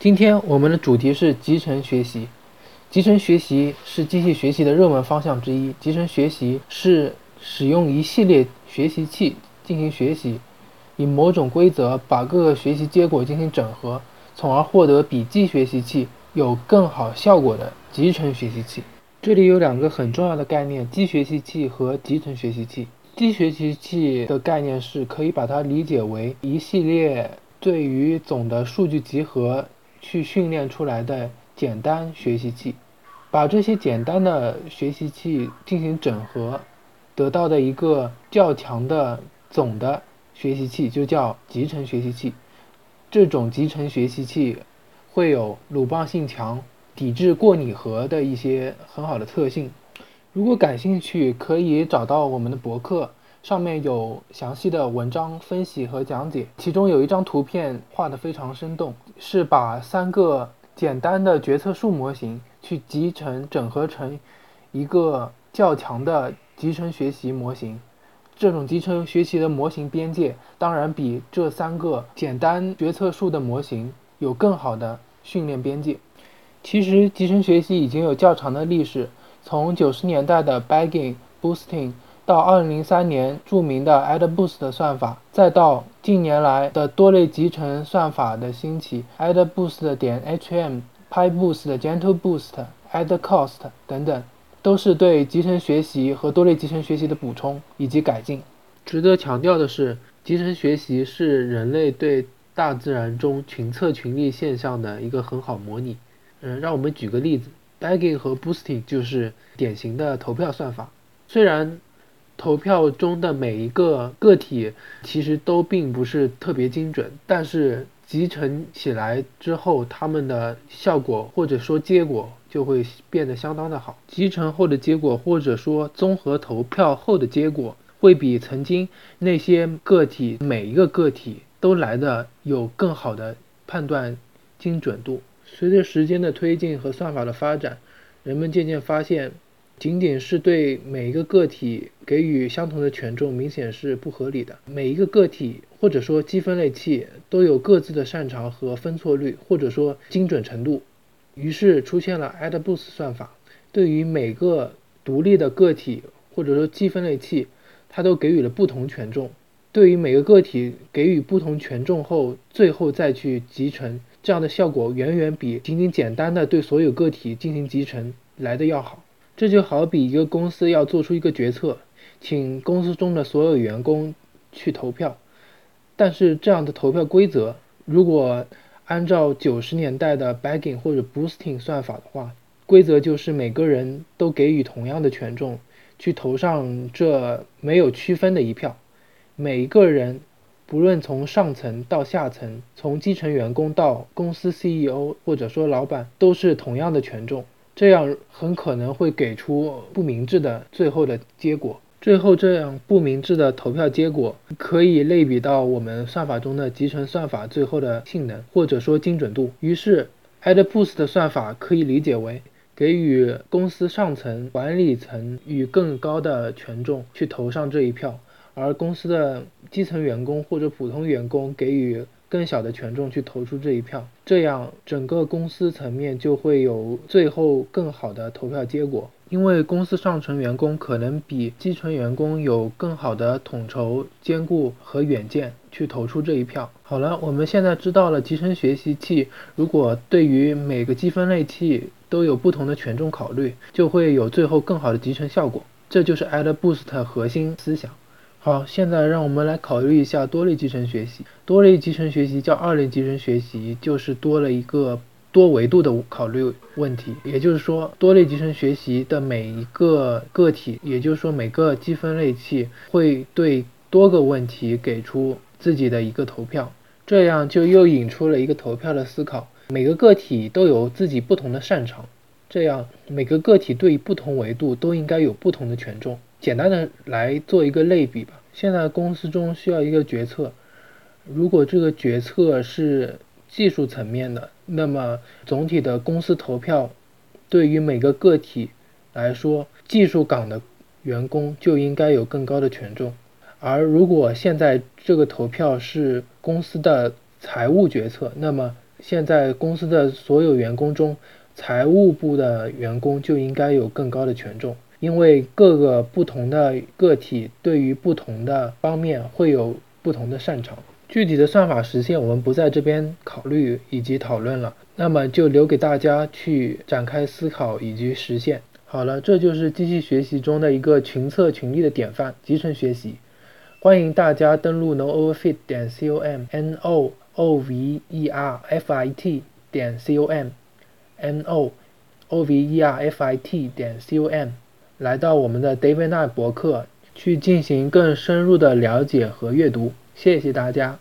今天我们的主题是集成学习。集成学习是机器学习的热门方向之一。集成学习是使用一系列学习器进行学习，以某种规则把各个学习结果进行整合，从而获得比记学习器有更好效果的集成学习器。这里有两个很重要的概念：机学习器和集成学习器。机学习器的概念是可以把它理解为一系列对于总的数据集合。去训练出来的简单学习器，把这些简单的学习器进行整合，得到的一个较强的总的学习器就叫集成学习器。这种集成学习器会有鲁棒性强、抵制过拟合的一些很好的特性。如果感兴趣，可以找到我们的博客。上面有详细的文章分析和讲解，其中有一张图片画得非常生动，是把三个简单的决策树模型去集成整合成一个较强的集成学习模型。这种集成学习的模型边界当然比这三个简单决策树的模型有更好的训练边界。其实集成学习已经有较长的历史，从九十年代的 Bagging Boosting。到二零零三年著名的 AdBoost 算法，再到近年来的多类集成算法的兴起，AdBoost 点 hm、PyBoost、GentleBoost、AddCost 等等，都是对集成学习和多类集成学习的补充以及改进。值得强调的是，集成学习是人类对大自然中群策群力现象的一个很好模拟。嗯，让我们举个例子，Bagging 和 Boosting 就是典型的投票算法，虽然。投票中的每一个个体其实都并不是特别精准，但是集成起来之后，它们的效果或者说结果就会变得相当的好。集成后的结果或者说综合投票后的结果，会比曾经那些个体每一个个体都来的有更好的判断精准度。随着时间的推进和算法的发展，人们渐渐发现。仅仅是对每一个个体给予相同的权重，明显是不合理的。每一个个体或者说积分类器都有各自的擅长和分错率，或者说精准程度。于是出现了 AddBoost 算法，对于每个独立的个体或者说积分类器，它都给予了不同权重。对于每个个体给予不同权重后，最后再去集成，这样的效果远远比仅仅简单的对所有个体进行集成来的要好。这就好比一个公司要做出一个决策，请公司中的所有员工去投票，但是这样的投票规则，如果按照九十年代的 Bagging 或者 Boosting 算法的话，规则就是每个人都给予同样的权重，去投上这没有区分的一票，每一个人，不论从上层到下层，从基层员工到公司 CEO 或者说老板，都是同样的权重。这样很可能会给出不明智的最后的结果。最后，这样不明智的投票结果可以类比到我们算法中的集成算法最后的性能或者说精准度。于是，AddBoost 的算法可以理解为给予公司上层管理层与更高的权重去投上这一票，而公司的基层员工或者普通员工给予。更小的权重去投出这一票，这样整个公司层面就会有最后更好的投票结果。因为公司上层员工可能比基层员工有更好的统筹、兼顾和远见，去投出这一票。好了，我们现在知道了集成学习器如果对于每个积分类器都有不同的权重考虑，就会有最后更好的集成效果。这就是 AddBoost 核心思想。好，现在让我们来考虑一下多类集成学习。多类集成学习叫二类集成学习，就是多了一个多维度的考虑问题。也就是说，多类集成学习的每一个个体，也就是说每个积分类器会对多个问题给出自己的一个投票，这样就又引出了一个投票的思考。每个个体都有自己不同的擅长，这样每个个体对不同维度都应该有不同的权重。简单的来做一个类比吧。现在公司中需要一个决策，如果这个决策是技术层面的，那么总体的公司投票对于每个个体来说，技术岗的员工就应该有更高的权重。而如果现在这个投票是公司的财务决策，那么现在公司的所有员工中，财务部的员工就应该有更高的权重，因为各个不同的个体对于不同的方面会有不同的擅长。具体的算法实现，我们不在这边考虑以及讨论了，那么就留给大家去展开思考以及实现。好了，这就是机器学习中的一个群策群力的典范——集成学习。欢迎大家登录 nooverfit 点 com，n o o v e r f i t 点 com，n o o v e r f i t 点 com，来到我们的 David Nye 博客，去进行更深入的了解和阅读。谢谢大家。